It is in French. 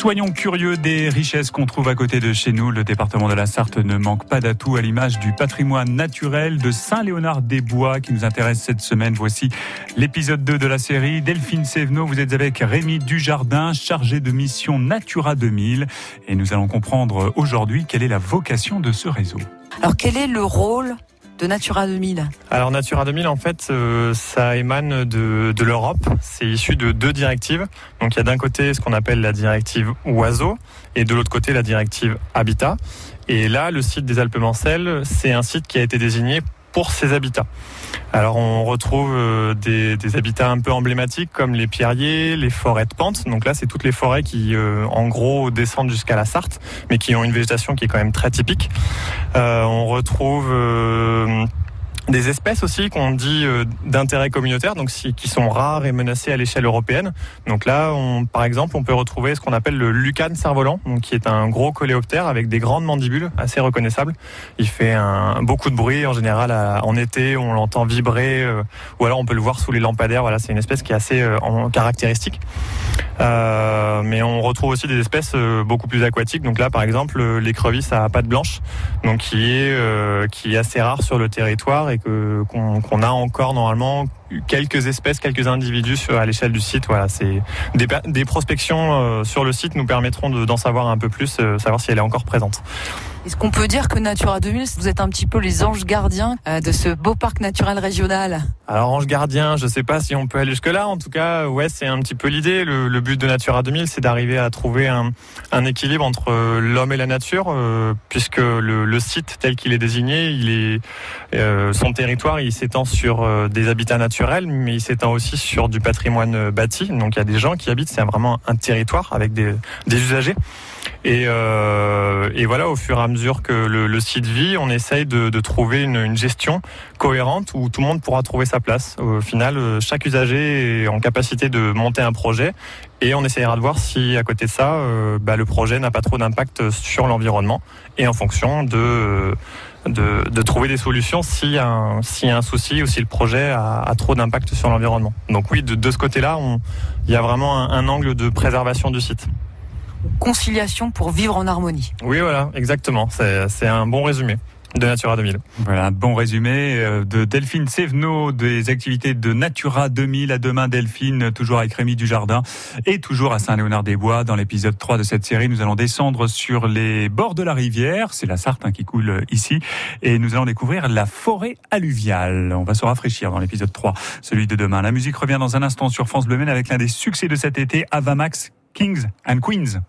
Soyons curieux des richesses qu'on trouve à côté de chez nous. Le département de la Sarthe ne manque pas d'atouts à l'image du patrimoine naturel de Saint-Léonard-des-Bois qui nous intéresse cette semaine. Voici l'épisode 2 de la série. Delphine Sévenot, vous êtes avec Rémi Dujardin, chargé de mission Natura 2000. Et nous allons comprendre aujourd'hui quelle est la vocation de ce réseau. Alors quel est le rôle Natura 2000 Alors Natura 2000, en fait, euh, ça émane de, de l'Europe. C'est issu de deux directives. Donc il y a d'un côté ce qu'on appelle la directive oiseau et de l'autre côté la directive habitat. Et là, le site des Alpes-Mancelles, c'est un site qui a été désigné pour ses habitats. Alors on retrouve euh, des, des, habitats un peu emblématiques comme les pierriers, les forêts de pente. Donc là, c'est toutes les forêts qui, euh, en gros, descendent jusqu'à la Sarthe, mais qui ont une végétation qui est quand même très typique. Euh, on retrouve euh, des espèces aussi qu'on dit euh, d'intérêt communautaire, donc qui sont rares et menacées à l'échelle européenne. Donc là, on, par exemple, on peut retrouver ce qu'on appelle le lucane cerf-volant, qui est un gros coléoptère avec des grandes mandibules assez reconnaissables. Il fait beaucoup de bruit en général en été, on l'entend vibrer, euh, ou alors on peut le voir sous les lampadaires. Voilà, c'est une espèce qui est assez euh, caractéristique. Euh, mais on retrouve aussi des espèces beaucoup plus aquatiques. Donc là, par exemple, l'écrevisse à pattes blanches, donc qui est qui est assez rare sur le territoire et qu'on a encore normalement quelques espèces, quelques individus sur, à l'échelle du site. Voilà, c'est des, des, prospections euh, sur le site nous permettront d'en savoir un peu plus, euh, savoir si elle est encore présente. Est-ce qu'on peut dire que Natura 2000, vous êtes un petit peu les anges gardiens euh, de ce beau parc naturel régional? Alors ange gardien, je sais pas si on peut aller jusque là. En tout cas, ouais, c'est un petit peu l'idée. Le, le, but de Natura 2000, c'est d'arriver à trouver un, un, équilibre entre l'homme et la nature, euh, puisque le, le, site tel qu'il est désigné, il est euh, son territoire, il s'étend sur des habitats naturels, mais il s'étend aussi sur du patrimoine bâti. Donc il y a des gens qui habitent. C'est vraiment un territoire avec des, usagers. Et, euh, et, voilà, au fur et à mesure que le, le site vit, on essaye de, de trouver une, une, gestion cohérente où tout le monde pourra trouver sa place. Au final, euh, chaque usager est en capacité de monter un projet et on essayera de voir si à côté de ça, euh, bah, le projet n'a pas trop d'impact sur l'environnement et en fonction de, de, de trouver des solutions s'il y, un, a un souci ou si le projet a, a trop d'impact sur l'environnement. Donc oui, de, de ce côté-là, il y a vraiment un, un angle de préservation du site conciliation pour vivre en harmonie. Oui, voilà, exactement. C'est un bon résumé de Natura 2000. Voilà, un bon résumé euh, de Delphine Sévenot des activités de Natura 2000. À demain, Delphine, toujours avec Rémi Dujardin et toujours à Saint-Léonard-des-Bois. Dans l'épisode 3 de cette série, nous allons descendre sur les bords de la rivière. C'est la Sarthe hein, qui coule ici. Et nous allons découvrir la forêt alluviale. On va se rafraîchir dans l'épisode 3, celui de demain. La musique revient dans un instant sur France Bleu avec l'un des succès de cet été, Avamax Kings and Queens.